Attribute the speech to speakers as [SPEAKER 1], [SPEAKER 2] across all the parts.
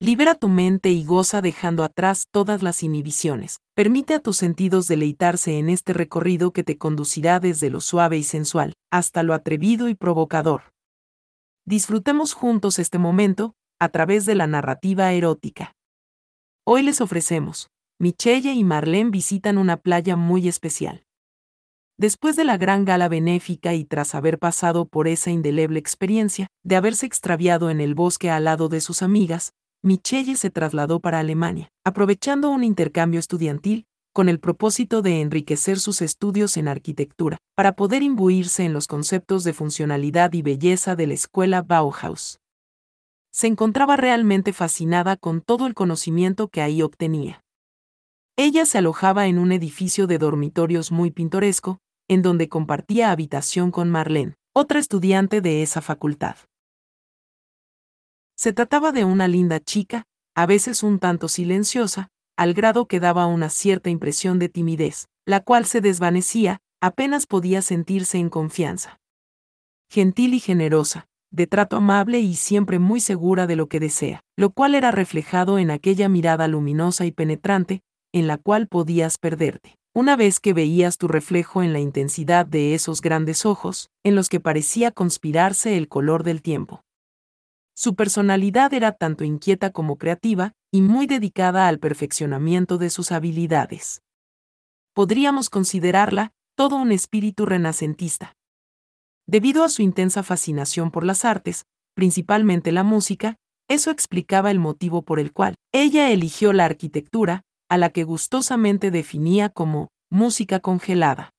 [SPEAKER 1] Libera tu mente y goza dejando atrás todas las inhibiciones. Permite a tus sentidos deleitarse en este recorrido que te conducirá desde lo suave y sensual hasta lo atrevido y provocador. Disfrutemos juntos este momento a través de la narrativa erótica. Hoy les ofrecemos, Michelle y Marlene visitan una playa muy especial. Después de la gran gala benéfica y tras haber pasado por esa indeleble experiencia de haberse extraviado en el bosque al lado de sus amigas, Michelle se trasladó para Alemania, aprovechando un intercambio estudiantil con el propósito de enriquecer sus estudios en arquitectura, para poder imbuirse en los conceptos de funcionalidad y belleza de la escuela Bauhaus. Se encontraba realmente fascinada con todo el conocimiento que ahí obtenía. Ella se alojaba en un edificio de dormitorios muy pintoresco, en donde compartía habitación con Marlene, otra estudiante de esa facultad. Se trataba de una linda chica, a veces un tanto silenciosa, al grado que daba una cierta impresión de timidez, la cual se desvanecía, apenas podía sentirse en confianza. Gentil y generosa, de trato amable y siempre muy segura de lo que desea, lo cual era reflejado en aquella mirada luminosa y penetrante, en la cual podías perderte. Una vez que veías tu reflejo en la intensidad de esos grandes ojos, en los que parecía conspirarse el color del tiempo. Su personalidad era tanto inquieta como creativa, y muy dedicada al perfeccionamiento de sus habilidades. Podríamos considerarla todo un espíritu renacentista. Debido a su intensa fascinación por las artes, principalmente la música, eso explicaba el motivo por el cual ella eligió la arquitectura, a la que gustosamente definía como música congelada.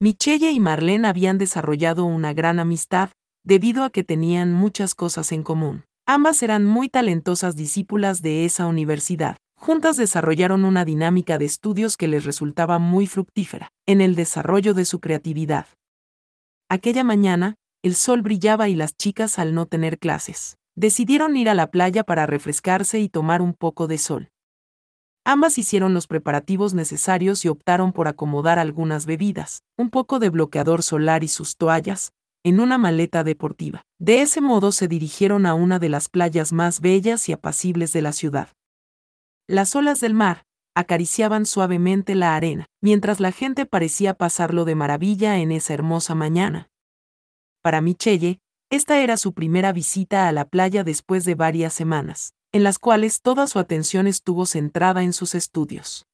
[SPEAKER 1] Michelle y Marlene habían desarrollado una gran amistad, debido a que tenían muchas cosas en común. Ambas eran muy talentosas discípulas de esa universidad. Juntas desarrollaron una dinámica de estudios que les resultaba muy fructífera en el desarrollo de su creatividad. Aquella mañana, el sol brillaba y las chicas, al no tener clases, decidieron ir a la playa para refrescarse y tomar un poco de sol. Ambas hicieron los preparativos necesarios y optaron por acomodar algunas bebidas, un poco de bloqueador solar y sus toallas, en una maleta deportiva. De ese modo se dirigieron a una de las playas más bellas y apacibles de la ciudad. Las olas del mar acariciaban suavemente la arena, mientras la gente parecía pasarlo de maravilla en esa hermosa mañana. Para Michelle, esta era su primera visita a la playa después de varias semanas, en las cuales toda su atención estuvo centrada en sus estudios.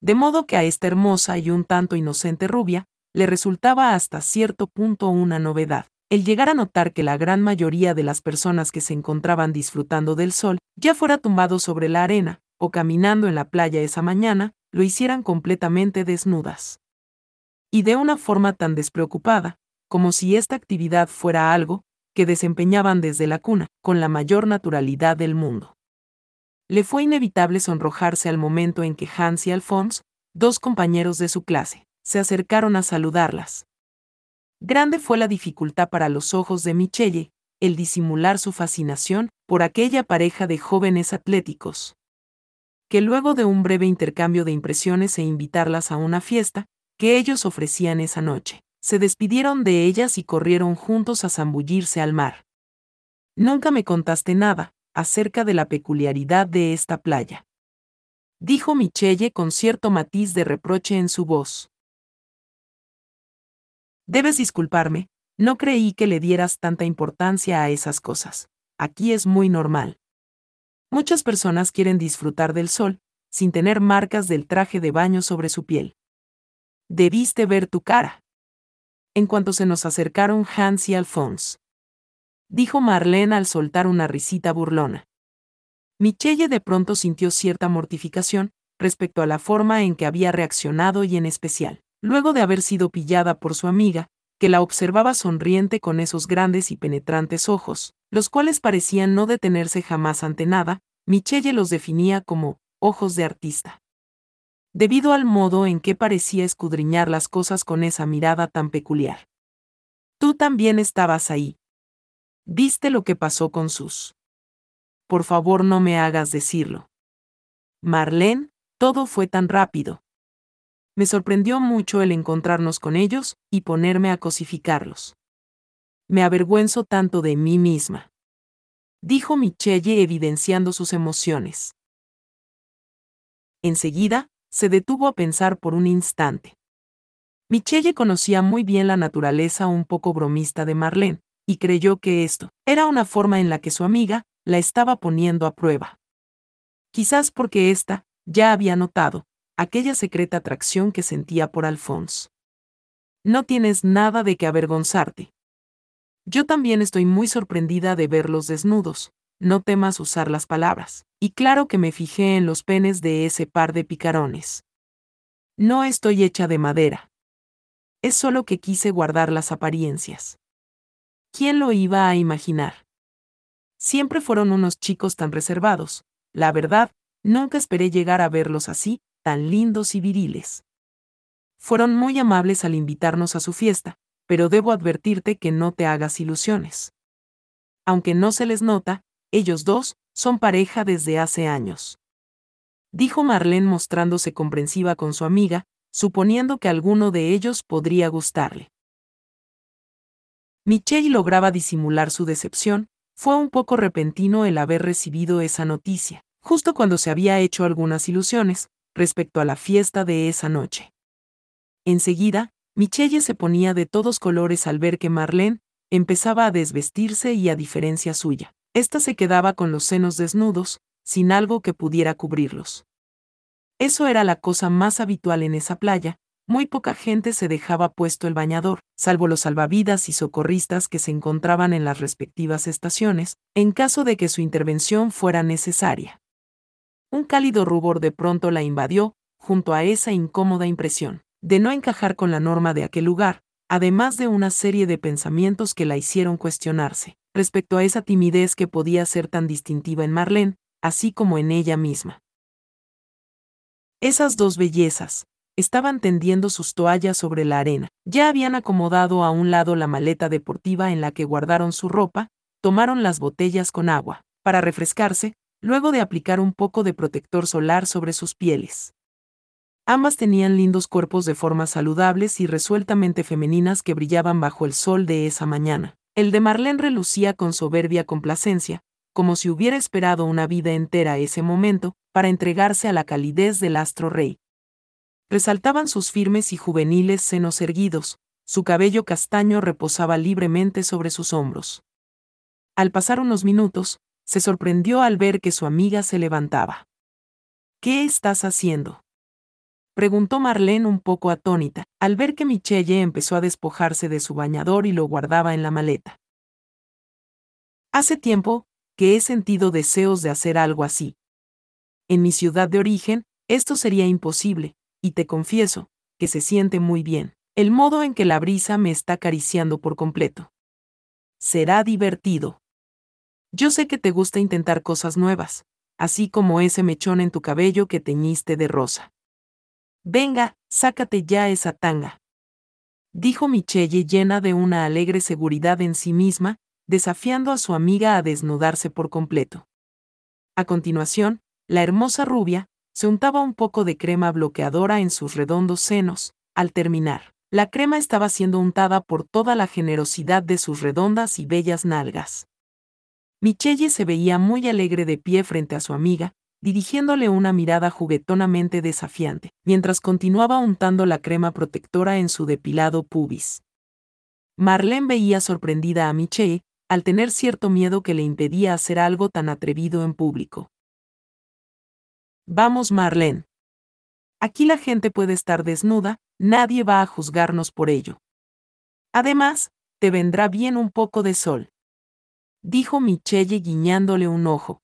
[SPEAKER 1] De modo que a esta hermosa y un tanto inocente rubia, le resultaba hasta cierto punto una novedad. El llegar a notar que la gran mayoría de las personas que se encontraban disfrutando del sol, ya fuera tumbado sobre la arena, o caminando en la playa esa mañana, lo hicieran completamente desnudas. Y de una forma tan despreocupada, como si esta actividad fuera algo que desempeñaban desde la cuna, con la mayor naturalidad del mundo. Le fue inevitable sonrojarse al momento en que Hans y Alphonse, dos compañeros de su clase, se acercaron a saludarlas. Grande fue la dificultad para los ojos de Michelle, el disimular su fascinación por aquella pareja de jóvenes atléticos. Que luego de un breve intercambio de impresiones e invitarlas a una fiesta, que ellos ofrecían esa noche, se despidieron de ellas y corrieron juntos a zambullirse al mar. Nunca me contaste nada acerca de la peculiaridad de esta playa. Dijo Michelle con cierto matiz de reproche en su voz. Debes disculparme, no creí que le dieras tanta importancia a esas cosas. Aquí es muy normal. Muchas personas quieren disfrutar del sol, sin tener marcas del traje de baño sobre su piel. Debiste ver tu cara. En cuanto se nos acercaron Hans y Alphonse. Dijo Marlene al soltar una risita burlona. Michelle de pronto sintió cierta mortificación respecto a la forma en que había reaccionado y en especial luego de haber sido pillada por su amiga, que la observaba sonriente con esos grandes y penetrantes ojos, los cuales parecían no detenerse jamás ante nada, Michelle los definía como ojos de artista. Debido al modo en que parecía escudriñar las cosas con esa mirada tan peculiar. Tú también estabas ahí. ¿Viste lo que pasó con sus? Por favor no me hagas decirlo. Marlene, todo fue tan rápido me sorprendió mucho el encontrarnos con ellos y ponerme a cosificarlos. Me avergüenzo tanto de mí misma. dijo Michelle evidenciando sus emociones. Enseguida, se detuvo a pensar por un instante. Michelle conocía muy bien la naturaleza un poco bromista de Marlene, y creyó que esto era una forma en la que su amiga la estaba poniendo a prueba. Quizás porque ésta ya había notado aquella secreta atracción que sentía por Alphonse. No tienes nada de qué avergonzarte. Yo también estoy muy sorprendida de verlos desnudos, no temas usar las palabras, y claro que me fijé en los penes de ese par de picarones. No estoy hecha de madera. Es solo que quise guardar las apariencias. ¿Quién lo iba a imaginar? Siempre fueron unos chicos tan reservados. La verdad, nunca esperé llegar a verlos así, tan lindos y viriles. Fueron muy amables al invitarnos a su fiesta, pero debo advertirte que no te hagas ilusiones. Aunque no se les nota, ellos dos son pareja desde hace años. Dijo Marlene mostrándose comprensiva con su amiga, suponiendo que alguno de ellos podría gustarle. Michelle lograba disimular su decepción, fue un poco repentino el haber recibido esa noticia, justo cuando se había hecho algunas ilusiones respecto a la fiesta de esa noche. Enseguida, Michelle se ponía de todos colores al ver que Marlene empezaba a desvestirse y a diferencia suya. Esta se quedaba con los senos desnudos, sin algo que pudiera cubrirlos. Eso era la cosa más habitual en esa playa, muy poca gente se dejaba puesto el bañador, salvo los salvavidas y socorristas que se encontraban en las respectivas estaciones, en caso de que su intervención fuera necesaria. Un cálido rubor de pronto la invadió, junto a esa incómoda impresión, de no encajar con la norma de aquel lugar, además de una serie de pensamientos que la hicieron cuestionarse, respecto a esa timidez que podía ser tan distintiva en Marlene, así como en ella misma. Esas dos bellezas, estaban tendiendo sus toallas sobre la arena. Ya habían acomodado a un lado la maleta deportiva en la que guardaron su ropa, tomaron las botellas con agua, para refrescarse, luego de aplicar un poco de protector solar sobre sus pieles. Ambas tenían lindos cuerpos de formas saludables y resueltamente femeninas que brillaban bajo el sol de esa mañana. El de Marlene relucía con soberbia complacencia, como si hubiera esperado una vida entera ese momento, para entregarse a la calidez del astro rey, Resaltaban sus firmes y juveniles senos erguidos, su cabello castaño reposaba libremente sobre sus hombros. Al pasar unos minutos, se sorprendió al ver que su amiga se levantaba. ¿Qué estás haciendo? preguntó Marlene un poco atónita, al ver que Michelle empezó a despojarse de su bañador y lo guardaba en la maleta. Hace tiempo que he sentido deseos de hacer algo así. En mi ciudad de origen, esto sería imposible, y te confieso, que se siente muy bien, el modo en que la brisa me está acariciando por completo. Será divertido. Yo sé que te gusta intentar cosas nuevas, así como ese mechón en tu cabello que teñiste de rosa. Venga, sácate ya esa tanga. Dijo Michelle llena de una alegre seguridad en sí misma, desafiando a su amiga a desnudarse por completo. A continuación, la hermosa rubia, se untaba un poco de crema bloqueadora en sus redondos senos. Al terminar, la crema estaba siendo untada por toda la generosidad de sus redondas y bellas nalgas. Michelle se veía muy alegre de pie frente a su amiga, dirigiéndole una mirada juguetonamente desafiante, mientras continuaba untando la crema protectora en su depilado pubis. Marlene veía sorprendida a Michelle, al tener cierto miedo que le impedía hacer algo tan atrevido en público. Vamos, Marlene. Aquí la gente puede estar desnuda, nadie va a juzgarnos por ello. Además, te vendrá bien un poco de sol. Dijo Michelle guiñándole un ojo.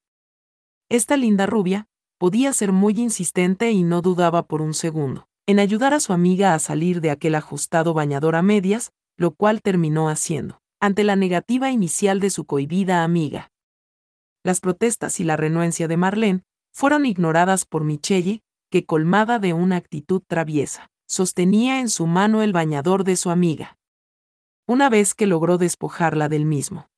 [SPEAKER 1] Esta linda rubia, podía ser muy insistente y no dudaba por un segundo, en ayudar a su amiga a salir de aquel ajustado bañador a medias, lo cual terminó haciendo, ante la negativa inicial de su cohibida amiga. Las protestas y la renuencia de Marlene fueron ignoradas por Michelle, que colmada de una actitud traviesa, sostenía en su mano el bañador de su amiga. Una vez que logró despojarla del mismo.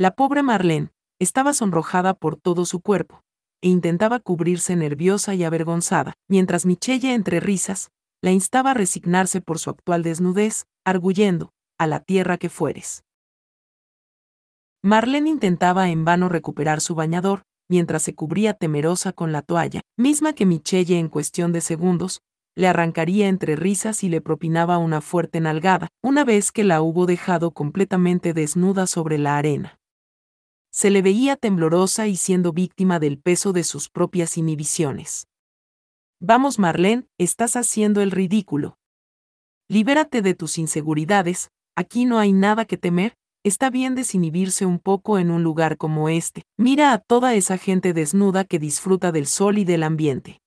[SPEAKER 1] La pobre Marlene estaba sonrojada por todo su cuerpo, e intentaba cubrirse nerviosa y avergonzada, mientras Michelle entre risas, la instaba a resignarse por su actual desnudez, arguyendo, a la tierra que fueres. Marlene intentaba en vano recuperar su bañador, mientras se cubría temerosa con la toalla, misma que Michelle en cuestión de segundos, le arrancaría entre risas y le propinaba una fuerte nalgada, una vez que la hubo dejado completamente desnuda sobre la arena. Se le veía temblorosa y siendo víctima del peso de sus propias inhibiciones. Vamos, Marlene, estás haciendo el ridículo. Libérate de tus inseguridades, aquí no hay nada que temer, está bien desinhibirse un poco en un lugar como este. Mira a toda esa gente desnuda que disfruta del sol y del ambiente.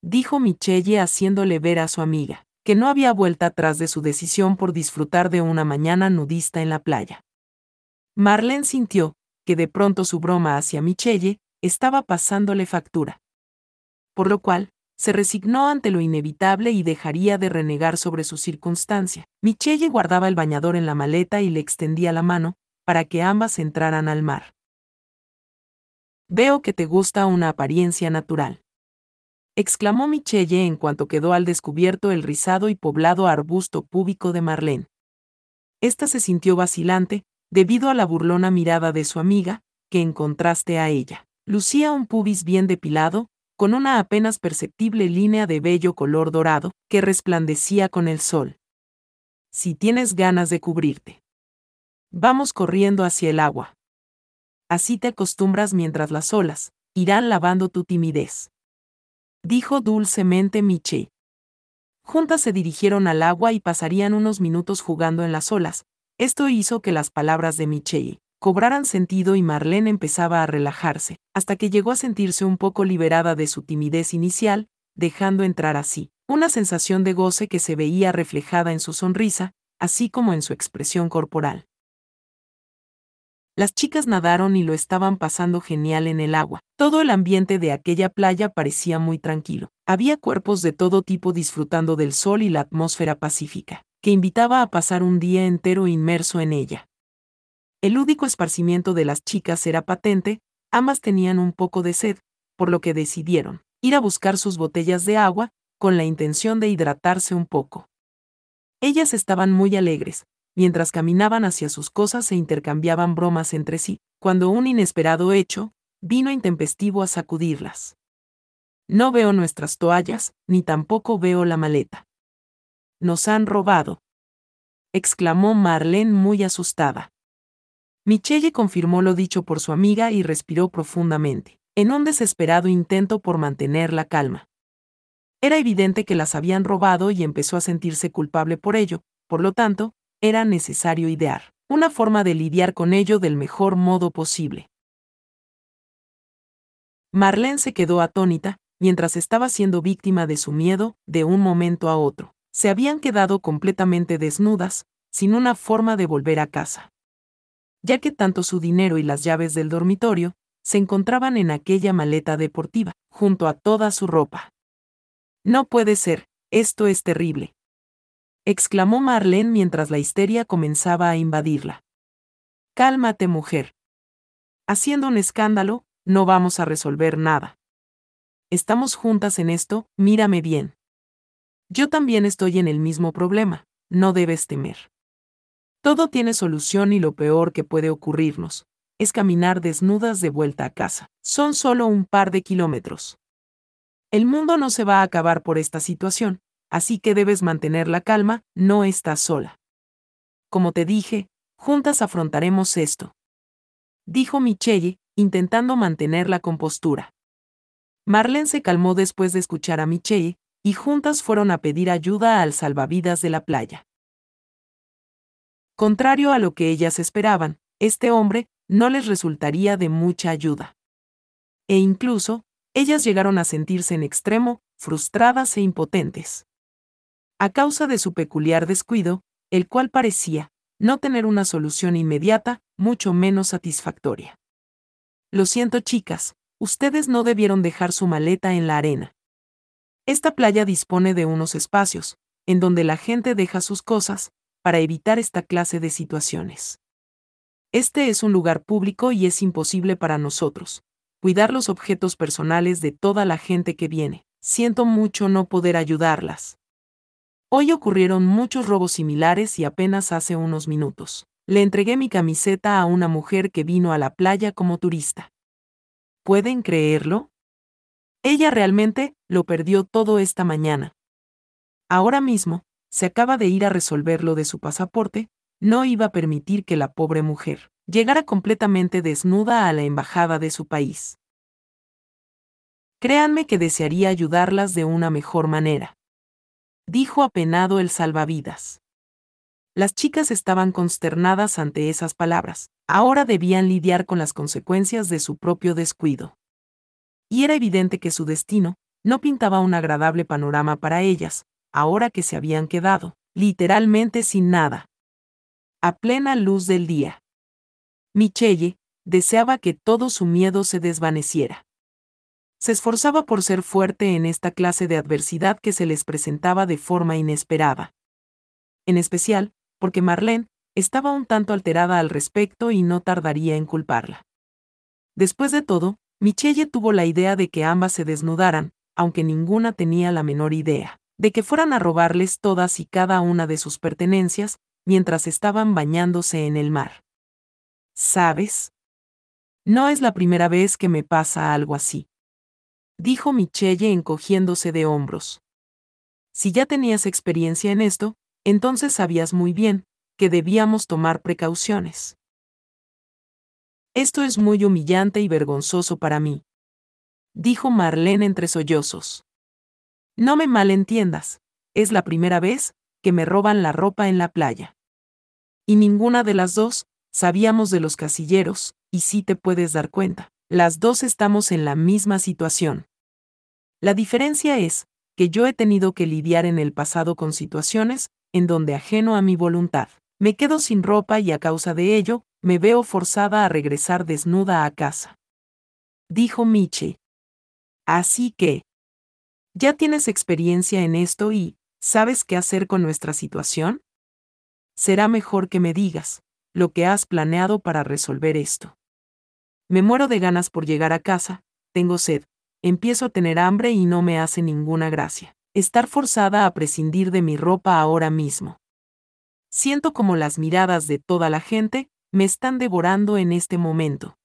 [SPEAKER 1] Dijo Michelle haciéndole ver a su amiga, que no había vuelta atrás de su decisión por disfrutar de una mañana nudista en la playa. Marlene sintió que de pronto su broma hacia Michelle estaba pasándole factura. Por lo cual, se resignó ante lo inevitable y dejaría de renegar sobre su circunstancia. Michelle guardaba el bañador en la maleta y le extendía la mano, para que ambas entraran al mar. Veo que te gusta una apariencia natural. Exclamó Michelle en cuanto quedó al descubierto el rizado y poblado arbusto púbico de Marlene. Esta se sintió vacilante, debido a la burlona mirada de su amiga, que en contraste a ella, lucía un pubis bien depilado, con una apenas perceptible línea de bello color dorado, que resplandecía con el sol. Si tienes ganas de cubrirte. Vamos corriendo hacia el agua. Así te acostumbras mientras las olas irán lavando tu timidez. Dijo dulcemente Miche. Juntas se dirigieron al agua y pasarían unos minutos jugando en las olas. Esto hizo que las palabras de Michelle cobraran sentido y Marlene empezaba a relajarse, hasta que llegó a sentirse un poco liberada de su timidez inicial, dejando entrar así una sensación de goce que se veía reflejada en su sonrisa, así como en su expresión corporal. Las chicas nadaron y lo estaban pasando genial en el agua. Todo el ambiente de aquella playa parecía muy tranquilo. Había cuerpos de todo tipo disfrutando del sol y la atmósfera pacífica, que invitaba a pasar un día entero inmerso en ella. El lúdico esparcimiento de las chicas era patente, ambas tenían un poco de sed, por lo que decidieron ir a buscar sus botellas de agua, con la intención de hidratarse un poco. Ellas estaban muy alegres, mientras caminaban hacia sus cosas e intercambiaban bromas entre sí, cuando un inesperado hecho vino intempestivo a sacudirlas. No veo nuestras toallas, ni tampoco veo la maleta. Nos han robado. exclamó Marlene muy asustada. Michelle confirmó lo dicho por su amiga y respiró profundamente, en un desesperado intento por mantener la calma. Era evidente que las habían robado y empezó a sentirse culpable por ello, por lo tanto, era necesario idear una forma de lidiar con ello del mejor modo posible. Marlene se quedó atónita, mientras estaba siendo víctima de su miedo, de un momento a otro. Se habían quedado completamente desnudas, sin una forma de volver a casa ya que tanto su dinero y las llaves del dormitorio se encontraban en aquella maleta deportiva, junto a toda su ropa. No puede ser, esto es terrible. exclamó Marlene mientras la histeria comenzaba a invadirla. Cálmate, mujer. Haciendo un escándalo, no vamos a resolver nada. Estamos juntas en esto, mírame bien. Yo también estoy en el mismo problema, no debes temer. Todo tiene solución y lo peor que puede ocurrirnos es caminar desnudas de vuelta a casa. Son solo un par de kilómetros. El mundo no se va a acabar por esta situación, así que debes mantener la calma, no estás sola. Como te dije, juntas afrontaremos esto. Dijo Michelle, intentando mantener la compostura. Marlene se calmó después de escuchar a Michelle, y juntas fueron a pedir ayuda al salvavidas de la playa. Contrario a lo que ellas esperaban, este hombre no les resultaría de mucha ayuda. E incluso, ellas llegaron a sentirse en extremo, frustradas e impotentes. A causa de su peculiar descuido, el cual parecía no tener una solución inmediata, mucho menos satisfactoria. Lo siento chicas, ustedes no debieron dejar su maleta en la arena. Esta playa dispone de unos espacios, en donde la gente deja sus cosas, para evitar esta clase de situaciones. Este es un lugar público y es imposible para nosotros cuidar los objetos personales de toda la gente que viene. Siento mucho no poder ayudarlas. Hoy ocurrieron muchos robos similares y apenas hace unos minutos. Le entregué mi camiseta a una mujer que vino a la playa como turista. ¿Pueden creerlo? Ella realmente lo perdió todo esta mañana. Ahora mismo, se acaba de ir a resolver lo de su pasaporte, no iba a permitir que la pobre mujer llegara completamente desnuda a la embajada de su país. Créanme que desearía ayudarlas de una mejor manera. Dijo apenado el salvavidas. Las chicas estaban consternadas ante esas palabras. Ahora debían lidiar con las consecuencias de su propio descuido. Y era evidente que su destino no pintaba un agradable panorama para ellas, ahora que se habían quedado, literalmente sin nada. A plena luz del día. Michelle deseaba que todo su miedo se desvaneciera. Se esforzaba por ser fuerte en esta clase de adversidad que se les presentaba de forma inesperada. En especial, porque Marlene estaba un tanto alterada al respecto y no tardaría en culparla. Después de todo, Michelle tuvo la idea de que ambas se desnudaran, aunque ninguna tenía la menor idea, de que fueran a robarles todas y cada una de sus pertenencias, mientras estaban bañándose en el mar. ¿Sabes? No es la primera vez que me pasa algo así. Dijo Michelle encogiéndose de hombros. Si ya tenías experiencia en esto, entonces sabías muy bien que debíamos tomar precauciones. Esto es muy humillante y vergonzoso para mí. Dijo Marlene entre sollozos. No me malentiendas, es la primera vez que me roban la ropa en la playa. Y ninguna de las dos sabíamos de los casilleros, y sí te puedes dar cuenta, las dos estamos en la misma situación. La diferencia es que yo he tenido que lidiar en el pasado con situaciones en donde ajeno a mi voluntad, me quedo sin ropa y a causa de ello, me veo forzada a regresar desnuda a casa. Dijo Miche. Así que... ¿Ya tienes experiencia en esto y, sabes qué hacer con nuestra situación? Será mejor que me digas, lo que has planeado para resolver esto. Me muero de ganas por llegar a casa, tengo sed, empiezo a tener hambre y no me hace ninguna gracia estar forzada a prescindir de mi ropa ahora mismo. Siento como las miradas de toda la gente me están devorando en este momento.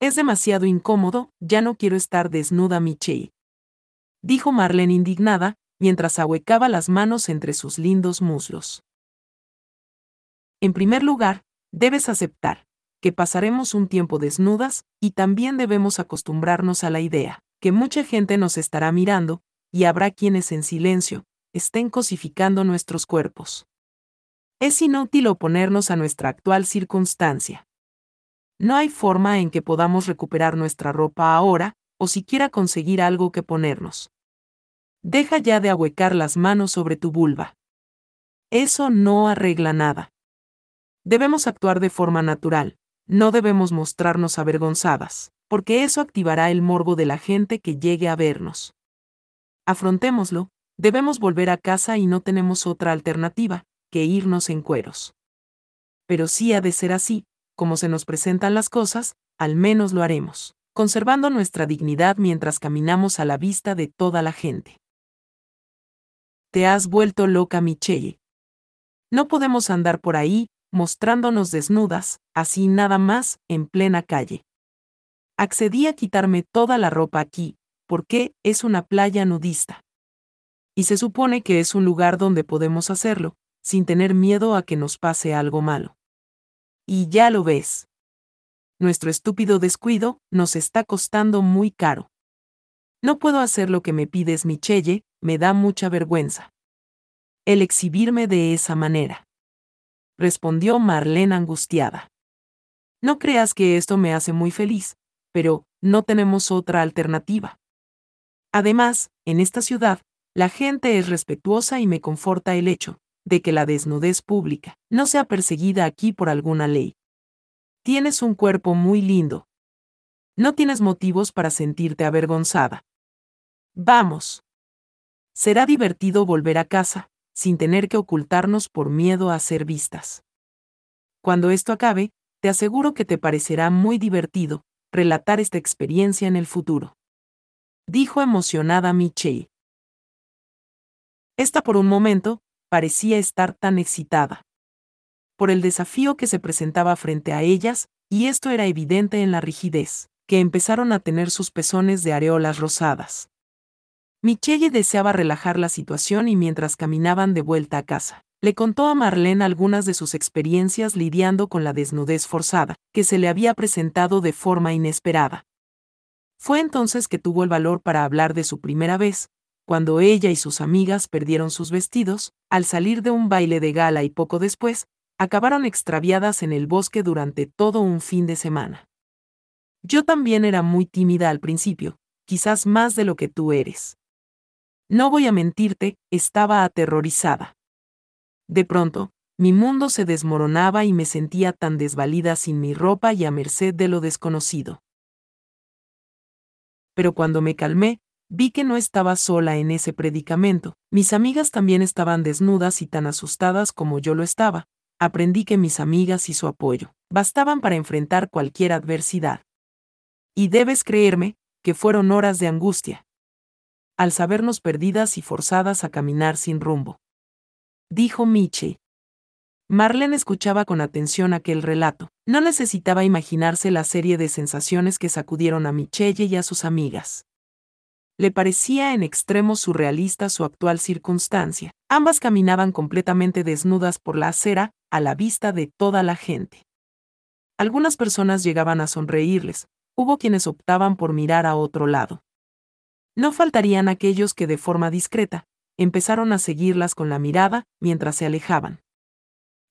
[SPEAKER 1] Es demasiado incómodo, ya no quiero estar desnuda, Michelle. Dijo Marlene indignada, mientras ahuecaba las manos entre sus lindos muslos. En primer lugar, debes aceptar que pasaremos un tiempo desnudas y también debemos acostumbrarnos a la idea que mucha gente nos estará mirando y habrá quienes en silencio estén cosificando nuestros cuerpos. Es inútil oponernos a nuestra actual circunstancia. No hay forma en que podamos recuperar nuestra ropa ahora, o siquiera conseguir algo que ponernos. Deja ya de ahuecar las manos sobre tu vulva. Eso no arregla nada. Debemos actuar de forma natural, no debemos mostrarnos avergonzadas, porque eso activará el morbo de la gente que llegue a vernos afrontémoslo, debemos volver a casa y no tenemos otra alternativa que irnos en cueros. Pero si ha de ser así, como se nos presentan las cosas, al menos lo haremos, conservando nuestra dignidad mientras caminamos a la vista de toda la gente. Te has vuelto loca, Michelle. No podemos andar por ahí, mostrándonos desnudas, así nada más, en plena calle. Accedí a quitarme toda la ropa aquí, porque es una playa nudista. Y se supone que es un lugar donde podemos hacerlo, sin tener miedo a que nos pase algo malo. Y ya lo ves. Nuestro estúpido descuido nos está costando muy caro. No puedo hacer lo que me pides, Michelle, me da mucha vergüenza. El exhibirme de esa manera. Respondió Marlene angustiada. No creas que esto me hace muy feliz, pero no tenemos otra alternativa. Además, en esta ciudad, la gente es respetuosa y me conforta el hecho de que la desnudez pública no sea perseguida aquí por alguna ley. Tienes un cuerpo muy lindo. No tienes motivos para sentirte avergonzada. Vamos. Será divertido volver a casa, sin tener que ocultarnos por miedo a ser vistas. Cuando esto acabe, te aseguro que te parecerá muy divertido relatar esta experiencia en el futuro dijo emocionada Michelle. Esta por un momento, parecía estar tan excitada. por el desafío que se presentaba frente a ellas, y esto era evidente en la rigidez, que empezaron a tener sus pezones de areolas rosadas. Michelle deseaba relajar la situación y mientras caminaban de vuelta a casa, le contó a Marlene algunas de sus experiencias lidiando con la desnudez forzada, que se le había presentado de forma inesperada. Fue entonces que tuvo el valor para hablar de su primera vez, cuando ella y sus amigas perdieron sus vestidos, al salir de un baile de gala y poco después, acabaron extraviadas en el bosque durante todo un fin de semana. Yo también era muy tímida al principio, quizás más de lo que tú eres. No voy a mentirte, estaba aterrorizada. De pronto, mi mundo se desmoronaba y me sentía tan desvalida sin mi ropa y a merced de lo desconocido. Pero cuando me calmé, vi que no estaba sola en ese predicamento, mis amigas también estaban desnudas y tan asustadas como yo lo estaba, aprendí que mis amigas y su apoyo bastaban para enfrentar cualquier adversidad. Y debes creerme, que fueron horas de angustia. Al sabernos perdidas y forzadas a caminar sin rumbo. Dijo Miche. Marlene escuchaba con atención aquel relato. No necesitaba imaginarse la serie de sensaciones que sacudieron a Michelle y a sus amigas. Le parecía en extremo surrealista su actual circunstancia. Ambas caminaban completamente desnudas por la acera, a la vista de toda la gente. Algunas personas llegaban a sonreírles, hubo quienes optaban por mirar a otro lado. No faltarían aquellos que de forma discreta, empezaron a seguirlas con la mirada mientras se alejaban.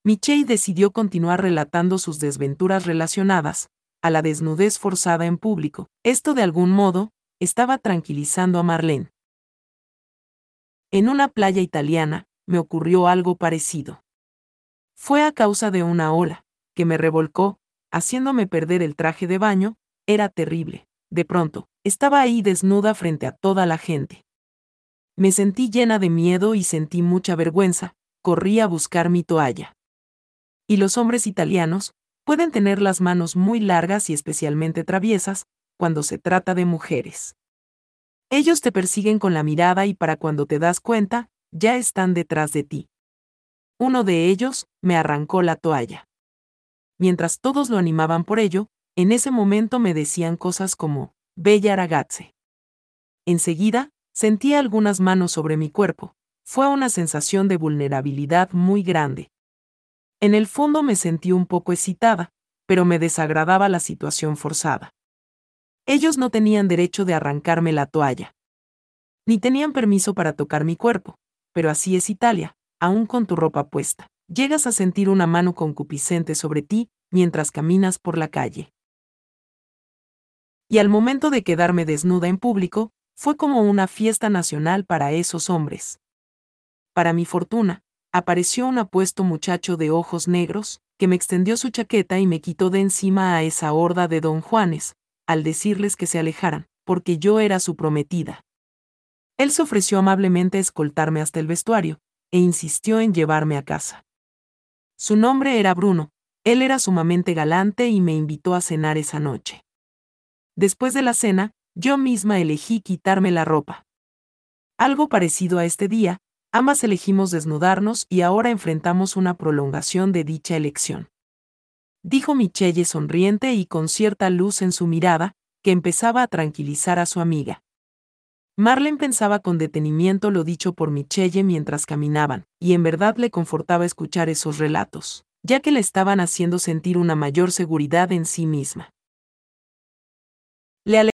[SPEAKER 1] Michelle decidió continuar relatando sus desventuras relacionadas a la desnudez forzada en público. Esto de algún modo estaba tranquilizando a Marlene. En una playa italiana, me ocurrió algo parecido. Fue a causa de una ola, que me revolcó, haciéndome perder el traje de baño, era terrible. De pronto, estaba ahí desnuda frente a toda la gente. Me sentí llena de miedo y sentí mucha vergüenza, corrí a buscar mi toalla. Y los hombres italianos, pueden tener las manos muy largas y especialmente traviesas, cuando se trata de mujeres. Ellos te persiguen con la mirada y para cuando te das cuenta, ya están detrás de ti. Uno de ellos me arrancó la toalla. Mientras todos lo animaban por ello, en ese momento me decían cosas como, Bella ragazze. Enseguida, sentí algunas manos sobre mi cuerpo. Fue una sensación de vulnerabilidad muy grande. En el fondo me sentí un poco excitada, pero me desagradaba la situación forzada. Ellos no tenían derecho de arrancarme la toalla. Ni tenían permiso para tocar mi cuerpo, pero así es Italia, aún con tu ropa puesta. Llegas a sentir una mano concupiscente sobre ti mientras caminas por la calle. Y al momento de quedarme desnuda en público, fue como una fiesta nacional para esos hombres. Para mi fortuna, apareció un apuesto muchacho de ojos negros, que me extendió su chaqueta y me quitó de encima a esa horda de don Juanes, al decirles que se alejaran, porque yo era su prometida. Él se ofreció amablemente a escoltarme hasta el vestuario, e insistió en llevarme a casa. Su nombre era Bruno, él era sumamente galante y me invitó a cenar esa noche. Después de la cena, yo misma elegí quitarme la ropa. Algo parecido a este día, ambas elegimos desnudarnos y ahora enfrentamos una prolongación de dicha elección dijo Michelle sonriente y con cierta luz en su mirada, que empezaba a tranquilizar a su amiga. Marlene pensaba con detenimiento lo dicho por Michelle mientras caminaban, y en verdad le confortaba escuchar esos relatos, ya que le estaban haciendo sentir una mayor seguridad en sí misma. Le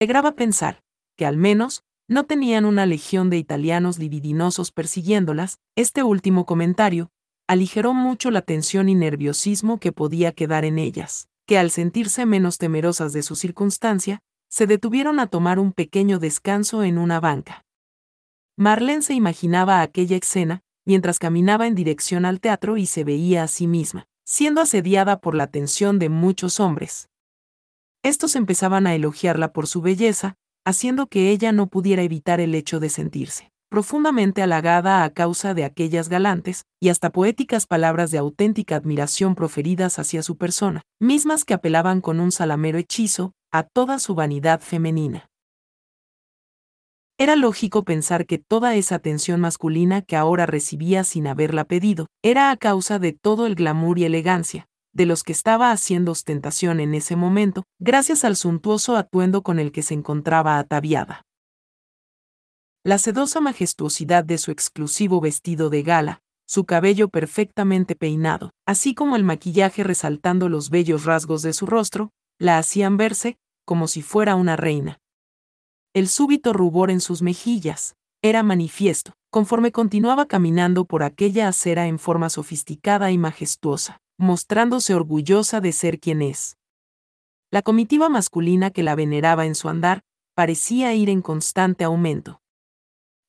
[SPEAKER 1] alegraba pensar, que al menos, no tenían una legión de italianos libidinosos persiguiéndolas, este último comentario, aligeró mucho la tensión y nerviosismo que podía quedar en ellas, que al sentirse menos temerosas de su circunstancia, se detuvieron a tomar un pequeño descanso en una banca. Marlene se imaginaba aquella escena, mientras caminaba en dirección al teatro y se veía a sí misma, siendo asediada por la atención de muchos hombres. Estos empezaban a elogiarla por su belleza, haciendo que ella no pudiera evitar el hecho de sentirse profundamente halagada a causa de aquellas galantes y hasta poéticas palabras de auténtica admiración proferidas hacia su persona, mismas que apelaban con un salamero hechizo a toda su vanidad femenina. Era lógico pensar que toda esa atención masculina que ahora recibía sin haberla pedido, era a causa de todo el glamour y elegancia, de los que estaba haciendo ostentación en ese momento, gracias al suntuoso atuendo con el que se encontraba ataviada. La sedosa majestuosidad de su exclusivo vestido de gala, su cabello perfectamente peinado, así como el maquillaje resaltando los bellos rasgos de su rostro, la hacían verse como si fuera una reina. El súbito rubor en sus mejillas era manifiesto, conforme continuaba caminando por aquella acera en forma sofisticada y majestuosa, mostrándose orgullosa de ser quien es. La comitiva masculina que la veneraba en su andar parecía ir en constante aumento.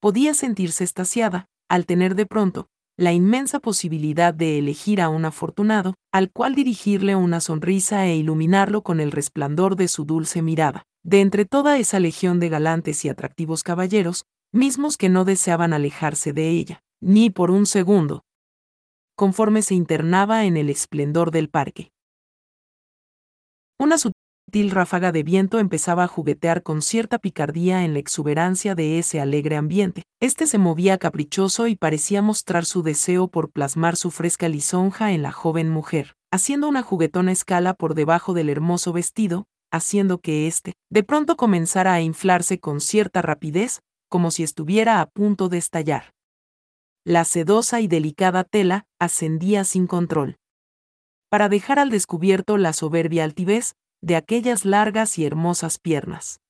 [SPEAKER 1] Podía sentirse estasiada, al tener de pronto la inmensa posibilidad de elegir a un afortunado, al cual dirigirle una sonrisa e iluminarlo con el resplandor de su dulce mirada. De entre toda esa legión de galantes y atractivos caballeros, mismos que no deseaban alejarse de ella, ni por un segundo, conforme se internaba en el esplendor del parque. Una ráfaga de viento empezaba a juguetear con cierta picardía en la exuberancia de ese alegre ambiente. Este se movía caprichoso y parecía mostrar su deseo por plasmar su fresca lisonja en la joven mujer, haciendo una juguetona escala por debajo del hermoso vestido, haciendo que éste, de pronto comenzara a inflarse con cierta rapidez, como si estuviera a punto de estallar. La sedosa y delicada tela ascendía sin control. Para dejar al descubierto la soberbia altivez de aquellas largas y hermosas piernas.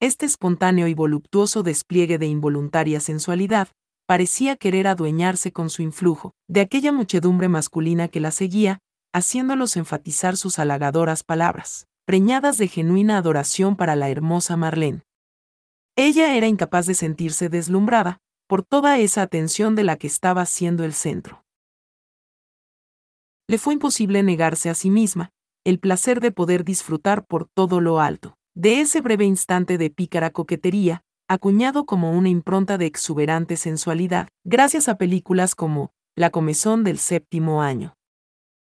[SPEAKER 1] Este espontáneo y voluptuoso despliegue de involuntaria sensualidad parecía querer adueñarse con su influjo de aquella muchedumbre masculina que la seguía, haciéndolos enfatizar sus halagadoras palabras preñadas de genuina adoración para la hermosa Marlene. Ella era incapaz de sentirse deslumbrada por toda esa atención de la que estaba siendo el centro. Le fue imposible negarse a sí misma el placer de poder disfrutar por todo lo alto, de ese breve instante de pícara coquetería, acuñado como una impronta de exuberante sensualidad, gracias a películas como La comezón del séptimo año.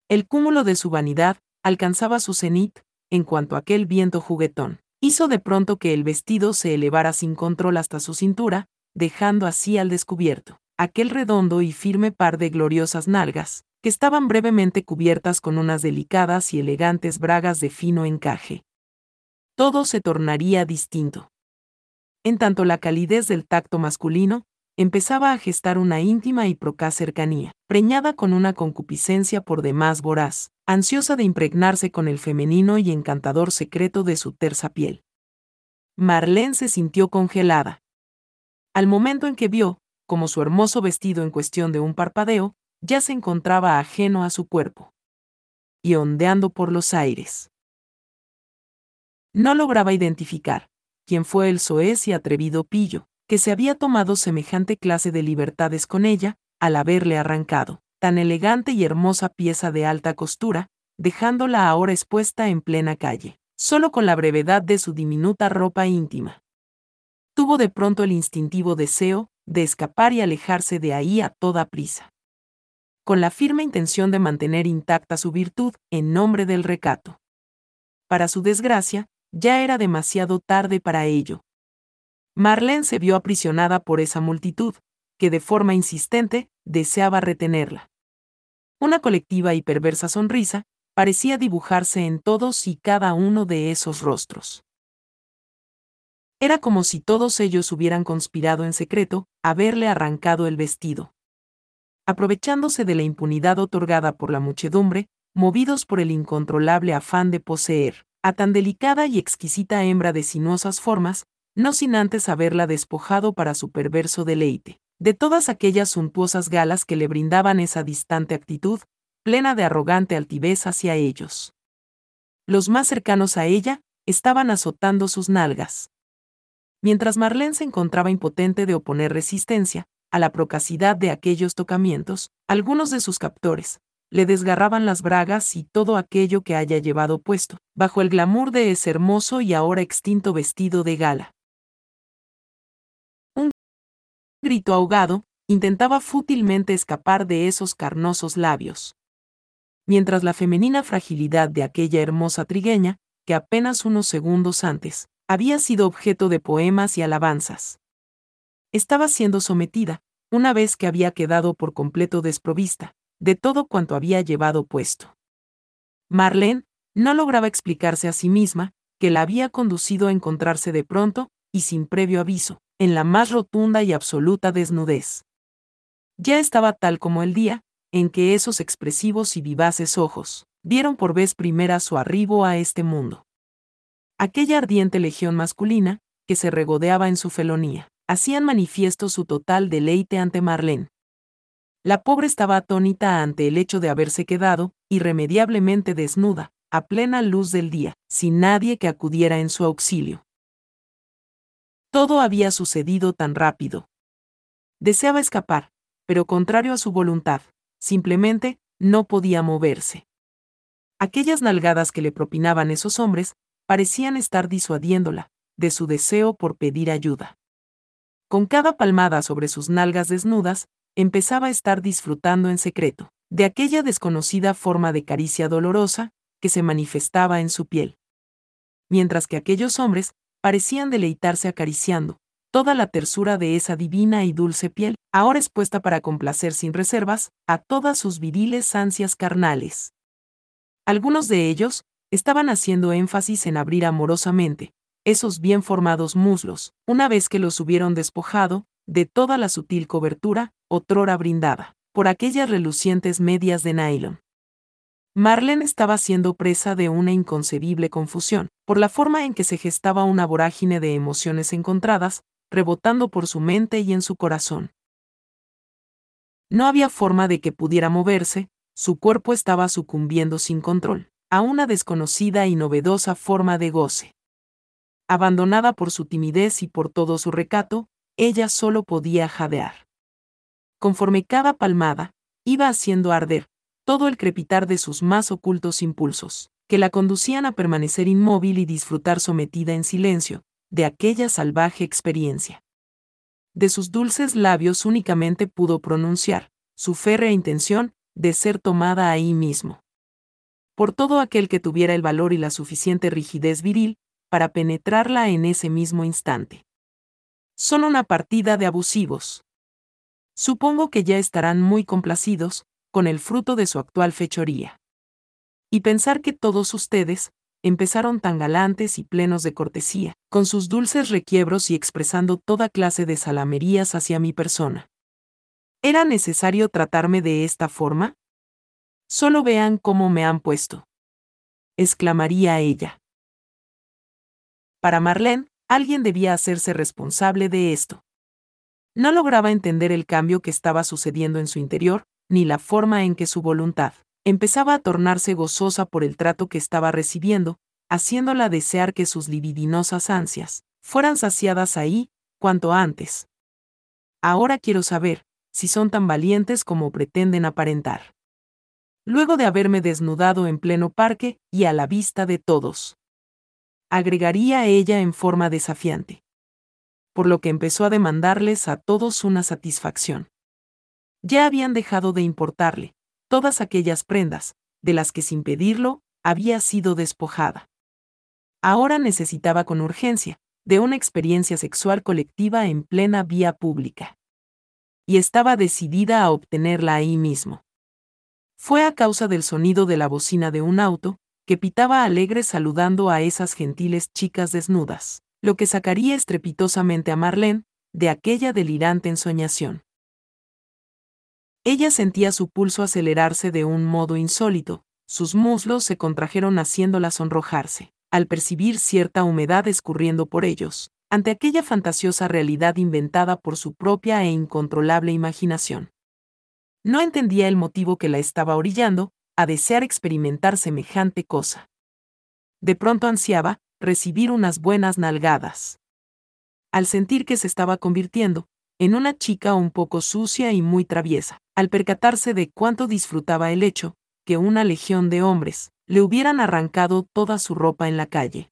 [SPEAKER 1] El cúmulo de su vanidad alcanzaba su cenit en cuanto aquel viento juguetón. Hizo de pronto que el vestido se elevara sin control hasta su cintura, dejando así al descubierto aquel redondo y firme par de gloriosas nalgas, que estaban brevemente cubiertas con unas delicadas y elegantes bragas de fino encaje. Todo se tornaría distinto. En tanto la calidez del tacto masculino, empezaba a gestar una íntima y procaz cercanía, preñada con una concupiscencia por demás voraz, ansiosa de impregnarse con el femenino y encantador secreto de su tersa piel. Marlene se sintió congelada. Al momento en que vio, como su hermoso vestido en cuestión de un parpadeo, ya se encontraba ajeno a su cuerpo. Y ondeando por los aires. No lograba identificar quién fue el soez y atrevido pillo, que se había tomado semejante clase de libertades con ella, al haberle arrancado tan elegante y hermosa pieza de alta costura, dejándola ahora expuesta en plena calle, solo con la brevedad de su diminuta ropa íntima. Tuvo de pronto el instintivo deseo de escapar y alejarse de ahí a toda prisa. Con la firme intención de mantener intacta su virtud en nombre del recato. Para su desgracia, ya era demasiado tarde para ello, Marlene se vio aprisionada por esa multitud, que de forma insistente deseaba retenerla. Una colectiva y perversa sonrisa parecía dibujarse en todos y cada uno de esos rostros. Era como si todos ellos hubieran conspirado en secreto a haberle arrancado el vestido. Aprovechándose de la impunidad otorgada por la muchedumbre, movidos por el incontrolable afán de poseer a tan delicada y exquisita hembra de sinuosas formas, no sin antes haberla despojado para su perverso deleite, de todas aquellas suntuosas galas que le brindaban esa distante actitud, plena de arrogante altivez hacia ellos. Los más cercanos a ella estaban azotando sus nalgas. Mientras Marlene se encontraba impotente de oponer resistencia a la procacidad de aquellos tocamientos, algunos de sus captores le desgarraban las bragas y todo aquello que haya llevado puesto, bajo el glamour de ese hermoso y ahora extinto vestido de gala grito ahogado, intentaba fútilmente escapar de esos carnosos labios. Mientras la femenina fragilidad de aquella hermosa trigueña, que apenas unos segundos antes, había sido objeto de poemas y alabanzas. Estaba siendo sometida, una vez que había quedado por completo desprovista, de todo cuanto había llevado puesto. Marlene no lograba explicarse a sí misma que la había conducido a encontrarse de pronto, y sin previo aviso, en la más rotunda y absoluta desnudez. Ya estaba tal como el día, en que esos expresivos y vivaces ojos vieron por vez primera su arribo a este mundo. Aquella ardiente legión masculina, que se regodeaba en su felonía, hacían manifiesto su total deleite ante Marlene. La pobre estaba atónita ante el hecho de haberse quedado, irremediablemente desnuda, a plena luz del día, sin nadie que acudiera en su auxilio. Todo había sucedido tan rápido. Deseaba escapar, pero contrario a su voluntad, simplemente, no podía moverse. Aquellas nalgadas que le propinaban esos hombres parecían estar disuadiéndola, de su deseo por pedir ayuda. Con cada palmada sobre sus nalgas desnudas, empezaba a estar disfrutando en secreto, de aquella desconocida forma de caricia dolorosa que se manifestaba en su piel. Mientras que aquellos hombres parecían deleitarse acariciando toda la tersura de esa divina y dulce piel, ahora expuesta para complacer sin reservas a todas sus viriles ansias carnales. Algunos de ellos estaban haciendo énfasis en abrir amorosamente, esos bien formados muslos, una vez que los hubieron despojado de toda la sutil cobertura, otrora brindada, por aquellas relucientes medias de nylon. Marlene estaba siendo presa de una inconcebible confusión, por la forma en que se gestaba una vorágine de emociones encontradas, rebotando por su mente y en su corazón. No había forma de que pudiera moverse, su cuerpo estaba sucumbiendo sin control, a una desconocida y novedosa forma de goce abandonada por su timidez y por todo su recato, ella solo podía jadear. Conforme cada palmada, iba haciendo arder todo el crepitar de sus más ocultos impulsos, que la conducían a permanecer inmóvil y disfrutar sometida en silencio, de aquella salvaje experiencia. De sus dulces labios únicamente pudo pronunciar, su férrea intención, de ser tomada ahí mismo. Por todo aquel que tuviera el valor y la suficiente rigidez viril, para penetrarla en ese mismo instante. Son una partida de abusivos. Supongo que ya estarán muy complacidos con el fruto de su actual fechoría. Y pensar que todos ustedes empezaron tan galantes y plenos de cortesía, con sus dulces requiebros y expresando toda clase de salamerías hacia mi persona. ¿Era necesario tratarme de esta forma? Solo vean cómo me han puesto. exclamaría ella. Para Marlene, alguien debía hacerse responsable de esto. No lograba entender el cambio que estaba sucediendo en su interior, ni la forma en que su voluntad empezaba a tornarse gozosa por el trato que estaba recibiendo, haciéndola desear que sus libidinosas ansias fueran saciadas ahí, cuanto antes. Ahora quiero saber si son tan valientes como pretenden aparentar. Luego de haberme desnudado en pleno parque y a la vista de todos agregaría ella en forma desafiante. Por lo que empezó a demandarles a todos una satisfacción. Ya habían dejado de importarle todas aquellas prendas, de las que sin pedirlo, había sido despojada. Ahora necesitaba con urgencia, de una experiencia sexual colectiva en plena vía pública. Y estaba decidida a obtenerla ahí mismo. Fue a causa del sonido de la bocina de un auto, que pitaba alegre saludando a esas gentiles chicas desnudas, lo que sacaría estrepitosamente a Marlene de aquella delirante ensoñación. Ella sentía su pulso acelerarse de un modo insólito, sus muslos se contrajeron haciéndola sonrojarse, al percibir cierta humedad escurriendo por ellos, ante aquella fantasiosa realidad inventada por su propia e incontrolable imaginación. No entendía el motivo que la estaba orillando, a desear experimentar semejante cosa. De pronto ansiaba recibir unas buenas nalgadas. Al sentir que se estaba convirtiendo en una chica un poco sucia y muy traviesa, al percatarse de cuánto disfrutaba el hecho que una legión de hombres le hubieran arrancado toda su ropa en la calle.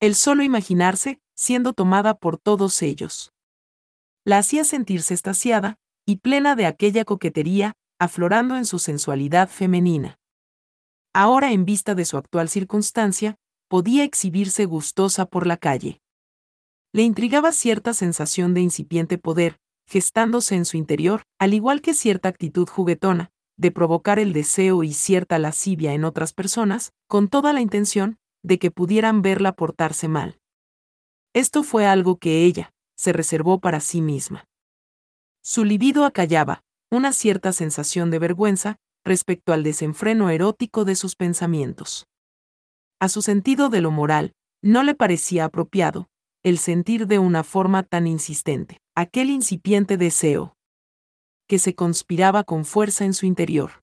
[SPEAKER 1] El solo imaginarse siendo tomada por todos ellos. La hacía sentirse estasiada y plena de aquella coquetería aflorando en su sensualidad femenina. Ahora en vista de su actual circunstancia, podía exhibirse gustosa por la calle. Le intrigaba cierta sensación de incipiente poder, gestándose en su interior, al igual que cierta actitud juguetona, de provocar el deseo y cierta lascivia en otras personas, con toda la intención de que pudieran verla portarse mal. Esto fue algo que ella se reservó para sí misma. Su libido acallaba, una cierta sensación de vergüenza respecto al desenfreno erótico de sus pensamientos. A su sentido de lo moral, no le parecía apropiado el sentir de una forma tan insistente aquel incipiente deseo que se conspiraba con fuerza en su interior.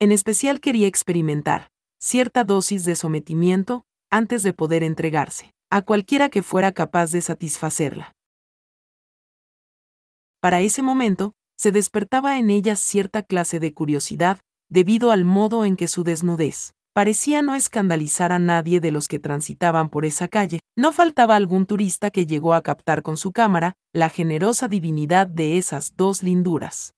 [SPEAKER 1] En especial quería experimentar cierta dosis de sometimiento antes de poder entregarse a cualquiera que fuera capaz de satisfacerla. Para ese momento, se despertaba en ella cierta clase de curiosidad, debido al modo en que su desnudez parecía no escandalizar a nadie de los que transitaban por esa calle. No faltaba algún turista que llegó a captar con su cámara la generosa divinidad de esas dos linduras.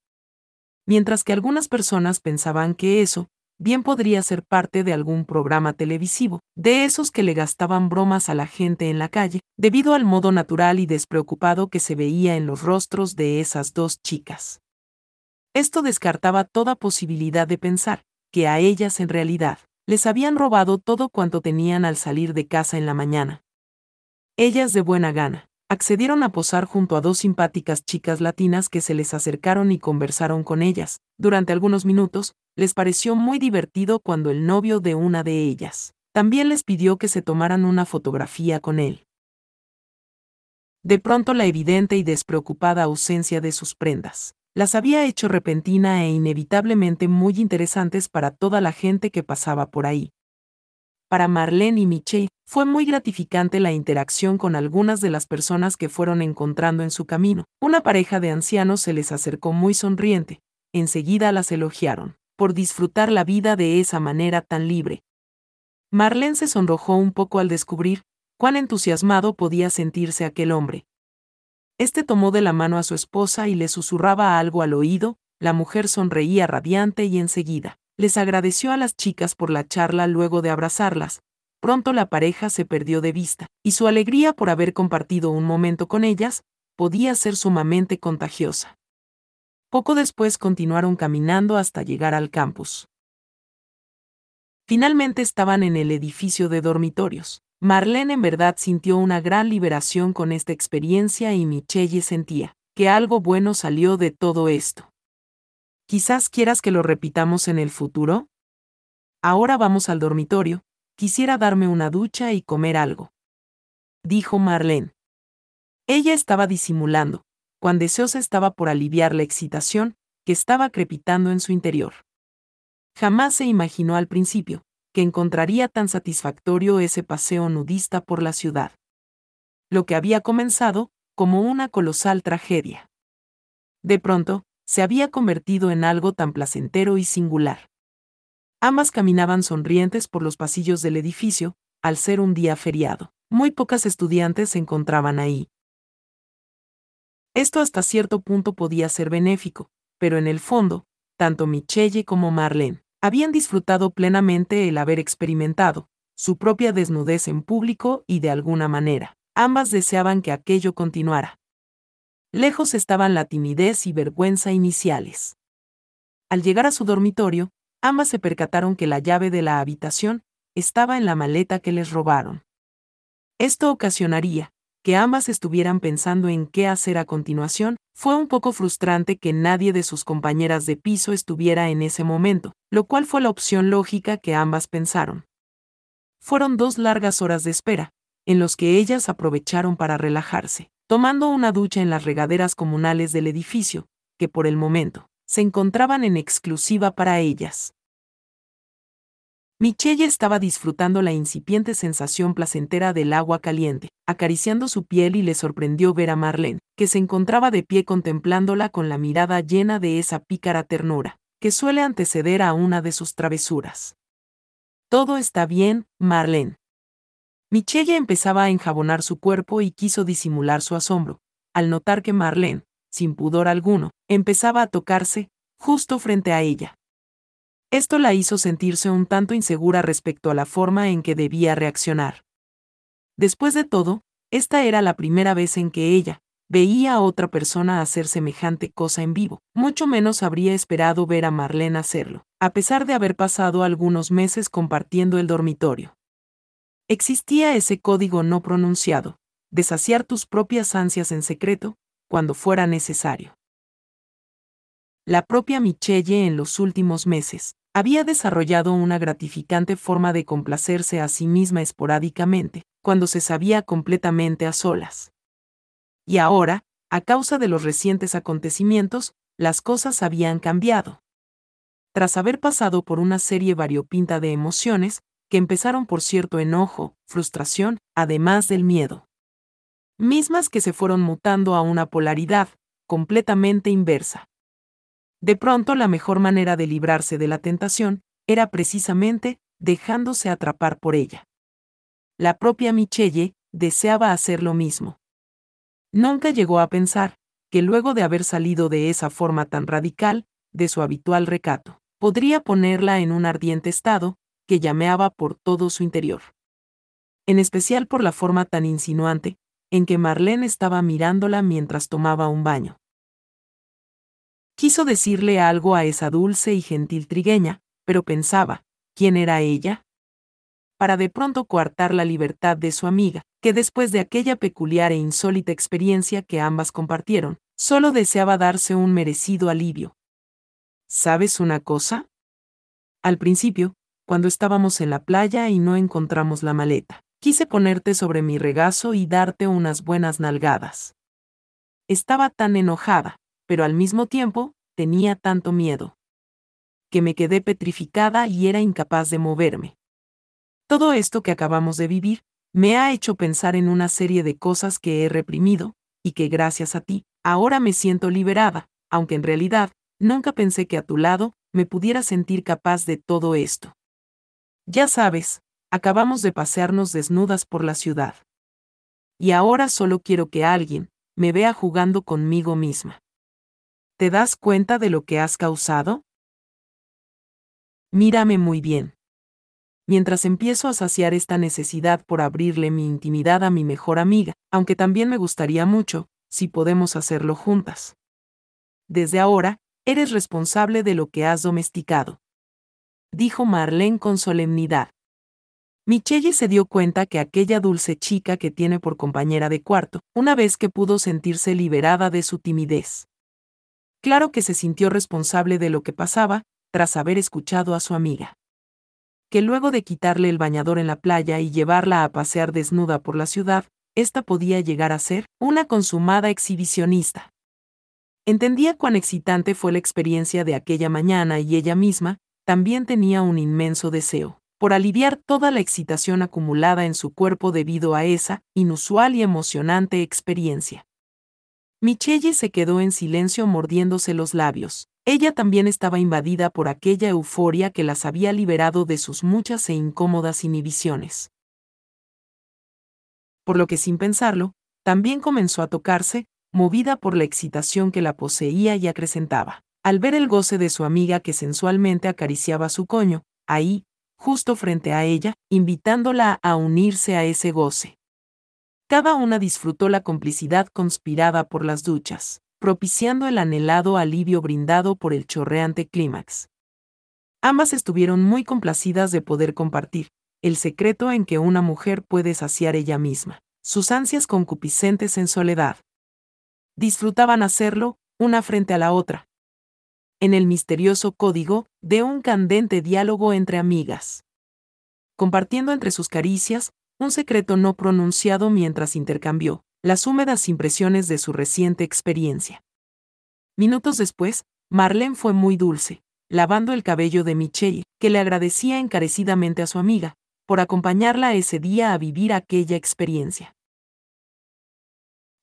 [SPEAKER 1] Mientras que algunas personas pensaban que eso, bien podría ser parte de algún programa televisivo, de esos que le gastaban bromas a la gente en la calle, debido al modo natural y despreocupado que se veía en los rostros de esas dos chicas. Esto descartaba toda posibilidad de pensar que a ellas en realidad les habían robado todo cuanto tenían al salir de casa en la mañana. Ellas de buena gana, accedieron a posar junto a dos simpáticas chicas latinas que se les acercaron y conversaron con ellas. Durante algunos minutos, les pareció muy divertido cuando el novio de una de ellas también les pidió que se tomaran una fotografía con él. De pronto la evidente y despreocupada ausencia de sus prendas las había hecho repentina e inevitablemente muy interesantes para toda la gente que pasaba por ahí. Para Marlene y Michelle, fue muy gratificante la interacción con algunas de las personas que fueron encontrando en su camino. Una pareja de ancianos se les acercó muy sonriente, enseguida las elogiaron, por disfrutar la vida de esa manera tan libre. Marlene se sonrojó un poco al descubrir cuán entusiasmado podía sentirse aquel hombre, este tomó de la mano a su esposa y le susurraba algo al oído, la mujer sonreía radiante y enseguida les agradeció a las chicas por la charla luego de abrazarlas. Pronto la pareja se perdió de vista, y su alegría por haber compartido un momento con ellas podía ser sumamente contagiosa. Poco después continuaron caminando hasta llegar al campus. Finalmente estaban en el edificio de dormitorios. Marlene en verdad sintió una gran liberación con esta experiencia y Michelle sentía que algo bueno salió de todo esto. Quizás quieras que lo repitamos en el futuro. Ahora vamos al dormitorio, quisiera darme una ducha y comer algo. Dijo Marlene. Ella estaba disimulando, cuán deseosa estaba por aliviar la excitación que estaba crepitando en su interior. Jamás se imaginó al principio que encontraría tan satisfactorio ese paseo nudista por la ciudad. Lo que había comenzado como una colosal tragedia. De pronto, se había convertido en algo tan placentero y singular. Ambas caminaban sonrientes por los pasillos del edificio, al ser un día feriado. Muy pocas estudiantes se encontraban ahí. Esto hasta cierto punto podía ser benéfico, pero en el fondo, tanto Michelle como Marlene habían disfrutado plenamente el haber experimentado su propia desnudez en público y de alguna manera, ambas deseaban que aquello continuara. Lejos estaban la timidez y vergüenza iniciales. Al llegar a su dormitorio, ambas se percataron que la llave de la habitación estaba en la maleta que les robaron. Esto ocasionaría que ambas estuvieran pensando en qué hacer a continuación, fue un poco frustrante que nadie de sus compañeras de piso estuviera en ese momento, lo cual fue la opción lógica que ambas pensaron. Fueron dos largas horas de espera, en los que ellas aprovecharon para relajarse, tomando una ducha en las regaderas comunales del edificio, que por el momento se encontraban en exclusiva para ellas. Michelle estaba disfrutando la incipiente sensación placentera del agua caliente, acariciando su piel y le sorprendió ver a Marlene, que se encontraba de pie contemplándola con la mirada llena de esa pícara ternura, que suele anteceder a una de sus travesuras. Todo está bien, Marlene. Michelle empezaba a enjabonar su cuerpo y quiso disimular su asombro, al notar que Marlene, sin pudor alguno, empezaba a tocarse, justo frente a ella. Esto la hizo sentirse un tanto insegura respecto a la forma en que debía reaccionar. Después de todo, esta era la primera vez en que ella, veía a otra persona hacer semejante cosa en vivo. Mucho menos habría esperado ver a Marlene hacerlo, a pesar de haber pasado algunos meses compartiendo el dormitorio. Existía ese código no pronunciado, de saciar tus propias ansias en secreto, cuando fuera necesario. La propia Michelle en los últimos meses había desarrollado una gratificante forma de complacerse a sí misma esporádicamente, cuando se sabía completamente a solas. Y ahora, a causa de los recientes acontecimientos, las cosas habían cambiado. Tras haber pasado por una serie variopinta de emociones, que empezaron por cierto enojo, frustración, además del miedo. Mismas que se fueron mutando a una polaridad, completamente inversa. De pronto la mejor manera de librarse de la tentación era precisamente dejándose atrapar por ella. La propia Michelle deseaba hacer lo mismo. Nunca llegó a pensar que luego de haber salido de esa forma tan radical, de su habitual recato, podría ponerla en un ardiente estado que llameaba por todo su interior. En especial por la forma tan insinuante en que Marlene estaba mirándola mientras tomaba un baño. Quiso decirle algo a esa dulce y gentil trigueña, pero pensaba, ¿quién era ella? Para de pronto coartar la libertad de su amiga, que después de aquella peculiar e insólita experiencia que ambas compartieron, solo deseaba darse un merecido alivio. ¿Sabes una cosa? Al principio, cuando estábamos en la playa y no encontramos la maleta, quise ponerte sobre mi regazo y darte unas buenas nalgadas. Estaba tan enojada, pero al mismo tiempo, tenía tanto miedo. Que me quedé petrificada y era incapaz de moverme. Todo esto que acabamos de vivir, me ha hecho pensar en una serie de cosas que he reprimido, y que gracias a ti, ahora me siento liberada, aunque en realidad, nunca pensé que a tu lado, me pudiera sentir capaz de todo esto. Ya sabes, acabamos de pasearnos desnudas por la ciudad. Y ahora solo quiero que alguien, me vea jugando conmigo misma. ¿Te das cuenta de lo que has causado? Mírame muy bien. Mientras empiezo a saciar esta necesidad por abrirle mi intimidad a mi mejor amiga, aunque también me gustaría mucho, si podemos hacerlo juntas. Desde ahora, eres responsable de lo que has domesticado. Dijo Marlene con solemnidad. Michelle se dio cuenta que aquella dulce chica que tiene por compañera de cuarto, una vez que pudo sentirse liberada de su timidez, Claro que se sintió responsable de lo que pasaba, tras haber escuchado a su amiga. Que luego de quitarle el bañador en la playa y llevarla a pasear desnuda por la ciudad, ésta podía llegar a ser una consumada exhibicionista. Entendía cuán excitante fue la experiencia de aquella mañana y ella misma también tenía un inmenso deseo por aliviar toda la excitación acumulada en su cuerpo debido a esa inusual y emocionante experiencia. Michelle se quedó en silencio mordiéndose los labios. Ella también estaba invadida por aquella euforia que las había liberado de sus muchas e incómodas inhibiciones. Por lo que sin pensarlo, también comenzó a tocarse, movida por la excitación que la poseía y acrecentaba. Al ver el goce de su amiga que sensualmente acariciaba su coño, ahí, justo frente a ella, invitándola a unirse a ese goce. Cada una disfrutó la complicidad conspirada por las duchas, propiciando el anhelado alivio brindado por el chorreante clímax. Ambas estuvieron muy complacidas de poder compartir el secreto en que una mujer puede saciar ella misma, sus ansias concupiscentes en soledad. Disfrutaban hacerlo, una frente a la otra. En el misterioso código de un candente diálogo entre amigas. Compartiendo entre sus caricias, un secreto no pronunciado mientras intercambió las húmedas impresiones de su reciente experiencia. Minutos después, Marlene fue muy dulce, lavando el cabello de Michelle, que le agradecía encarecidamente a su amiga, por acompañarla ese día a vivir aquella experiencia.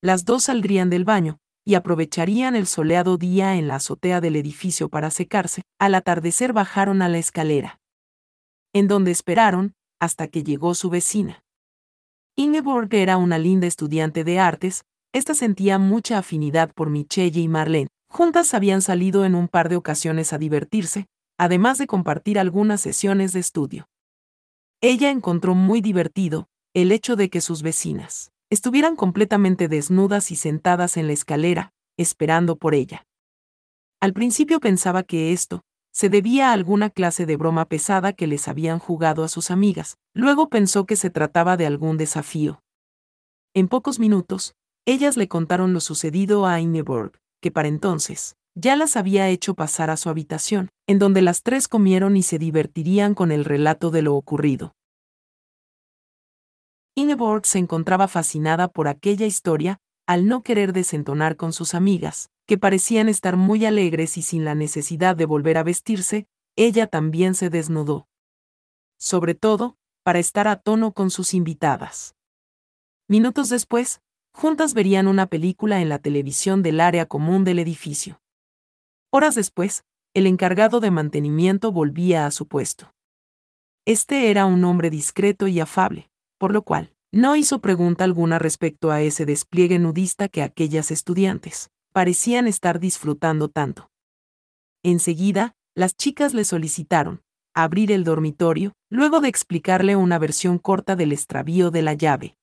[SPEAKER 1] Las dos saldrían del baño, y aprovecharían el soleado día en la azotea del edificio para secarse, al atardecer bajaron a la escalera. En donde esperaron, hasta que llegó su vecina. Ingeborg era una linda estudiante de artes, esta sentía mucha afinidad por Michelle y Marlene. Juntas habían salido en un par de ocasiones a divertirse, además de compartir algunas sesiones de estudio. Ella encontró muy divertido el hecho de que sus vecinas estuvieran completamente desnudas y sentadas en la escalera, esperando por ella. Al principio pensaba que esto se debía a alguna clase de broma pesada que les habían jugado a sus amigas, luego pensó que se trataba de algún desafío. En pocos minutos, ellas le contaron lo sucedido a Ingeborg, que para entonces ya las había hecho pasar a su habitación, en donde las tres comieron y se divertirían con el relato de lo ocurrido. Ingeborg se encontraba fascinada por aquella historia, al no querer desentonar con sus amigas, que parecían estar muy alegres y sin la necesidad de volver a vestirse, ella también se desnudó. Sobre todo, para estar a tono con sus invitadas. Minutos después, juntas verían una película en la televisión del área común del edificio. Horas después, el encargado de mantenimiento volvía a su puesto. Este era un hombre discreto y afable, por lo cual, no hizo pregunta alguna respecto a ese despliegue nudista que aquellas estudiantes parecían estar disfrutando tanto. Enseguida, las chicas le solicitaron abrir el dormitorio, luego de explicarle una versión corta del extravío de la llave.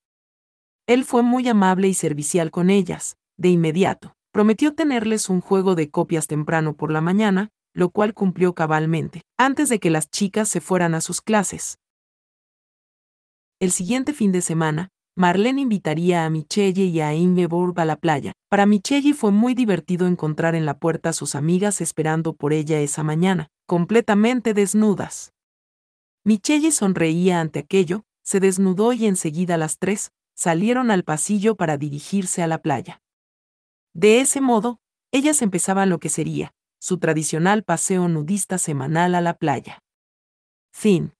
[SPEAKER 1] Él fue muy amable y servicial con ellas, de inmediato, prometió tenerles un juego de copias temprano por la mañana, lo cual cumplió cabalmente, antes de que las chicas se fueran a sus clases. El siguiente fin de semana, Marlene invitaría a Michelle y a Ingeborg a la playa. Para Michelle fue muy divertido encontrar en la puerta a sus amigas esperando por ella esa mañana, completamente desnudas. Michelle sonreía ante aquello, se desnudó y enseguida las tres salieron al pasillo para dirigirse a la playa. De ese modo, ellas empezaban lo que sería su tradicional paseo nudista semanal a la playa. Fin.